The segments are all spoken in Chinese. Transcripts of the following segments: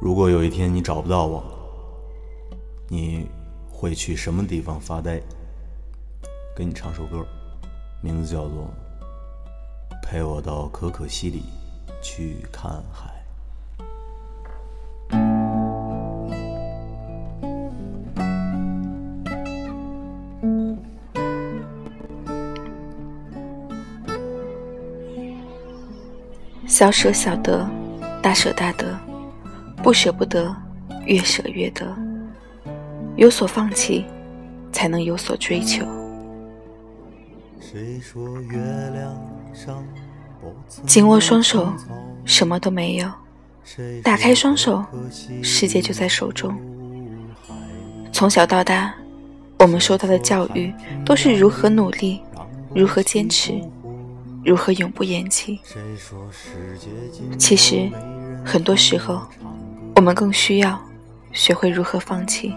如果有一天你找不到我，你会去什么地方发呆？给你唱首歌，名字叫做《陪我到可可西里去看海》。小舍小得，大舍大得，不舍不得，越舍越得。有所放弃，才能有所追求。紧握双手，什么都没有；打开双手，世界就在手中。从小到大，我们受到的教育都是如何努力，如何坚持。如何永不言弃？其实，很多时候，我们更需要学会如何放弃。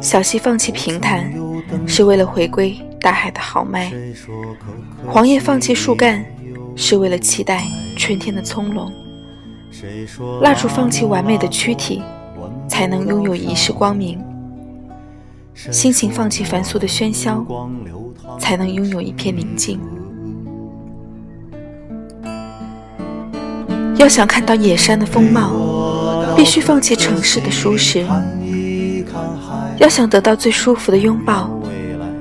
小溪放弃平坦，是为了回归大海的豪迈；黄叶放弃树干，是为了期待春天的葱茏；蜡烛放弃完美的躯体，才能拥有一世光明。心情放弃繁俗的喧嚣，才能拥有一片宁静。要想看到野山的风貌，必须放弃城市的舒适；要想得到最舒服的拥抱，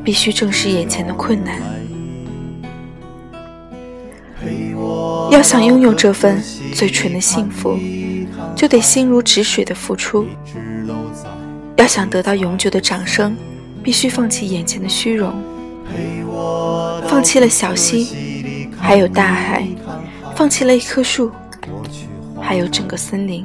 必须正视眼前的困难；要想拥有这份最纯的幸福，就得心如止水的付出。要想得到永久的掌声，必须放弃眼前的虚荣，放弃了小溪，还有大海，放弃了一棵树，还有整个森林。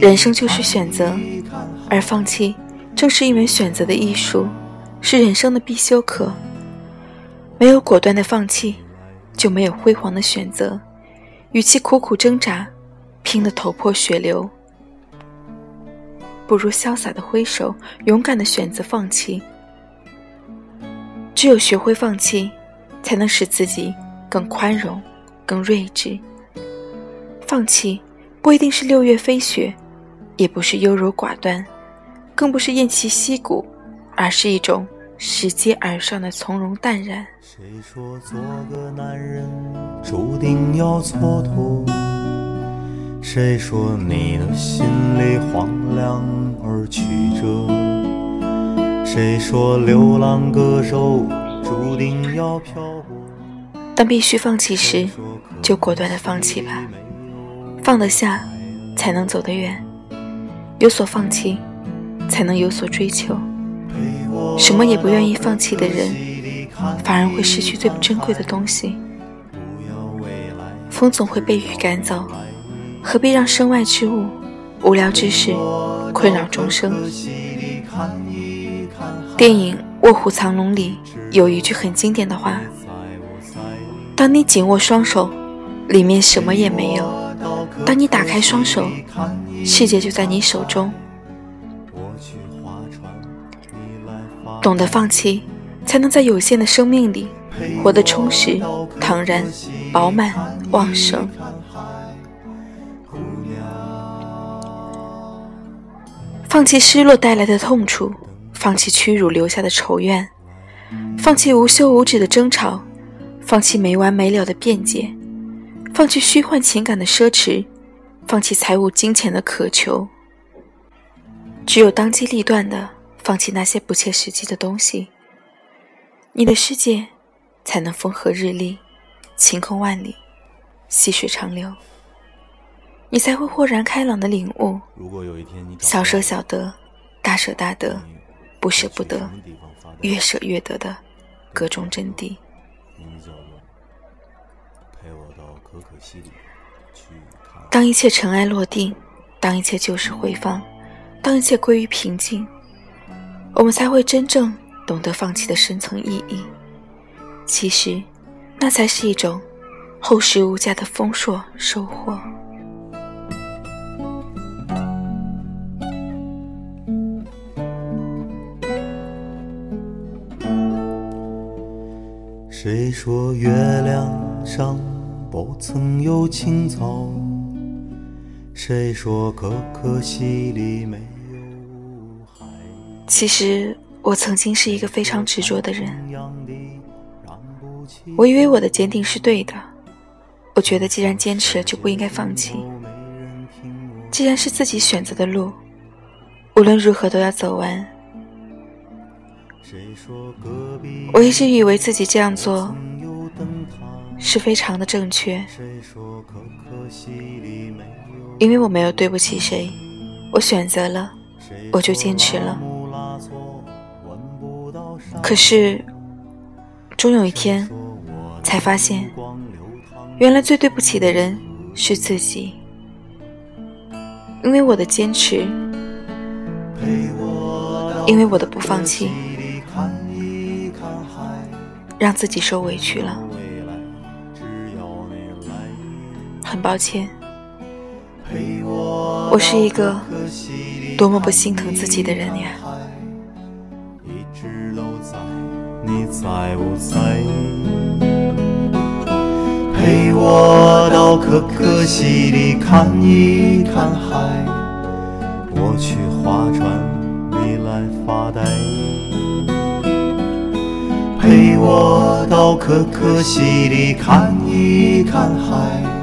人生就是选择，而放弃正是因为选择的艺术，是人生的必修课。没有果断的放弃，就没有辉煌的选择。与其苦苦挣扎，拼得头破血流，不如潇洒的挥手，勇敢的选择放弃。只有学会放弃，才能使自己更宽容、更睿智。放弃不一定是六月飞雪，也不是优柔寡断，更不是偃旗息鼓，而是一种。拾阶而上的从容淡然。谁说做个男人注定要蹉跎？谁说你的心里荒凉而曲折？谁说流浪歌手？当必须放弃时，就果断的放弃吧。放得下，才能走得远；有所放弃，才能有所追求。什么也不愿意放弃的人，反而会失去最珍贵的东西。风总会被雨赶走，何必让身外之物、无聊之事困扰终生？电影《卧虎藏龙》里有一句很经典的话：“当你紧握双手，里面什么也没有；当你打开双手，世界就在你手中。”懂得放弃，才能在有限的生命里活得充实、坦然、饱满、旺盛。放弃失落带来的痛楚，放弃屈辱留下的仇怨，放弃无休无止的争吵，放弃没完没了的辩解，放弃虚幻情感的奢侈，放弃财务金钱的渴求。只有当机立断的。放弃那些不切实际的东西，你的世界才能风和日丽、晴空万里、细水长流。你才会豁然开朗的领悟：小舍小得，大舍大得，不舍不得，越舍越得的各种真谛。当一切尘埃落定，当一切旧事回放，当一切归于平静。我们才会真正懂得放弃的深层意义。其实，那才是一种厚实无价的丰硕收获。说月亮上不曾有青草？谁说可可西里没有海？其实我曾经是一个非常执着的人，我以为我的坚定是对的，我觉得既然坚持了就不应该放弃，既然是自己选择的路，无论如何都要走完。我一直以为自己这样做是非常的正确，因为我没有对不起谁，我选择了，我就坚持了。可是，终有一天，才发现，原来最对不起的人是自己，因为我的坚持，因为我的不放弃。让自己受委屈了，很抱歉。我是一个多么不心疼自己的人呀！你在不在意陪我到可可西里看一看海，我去划船，你来发呆。陪我到可可西里看一看海。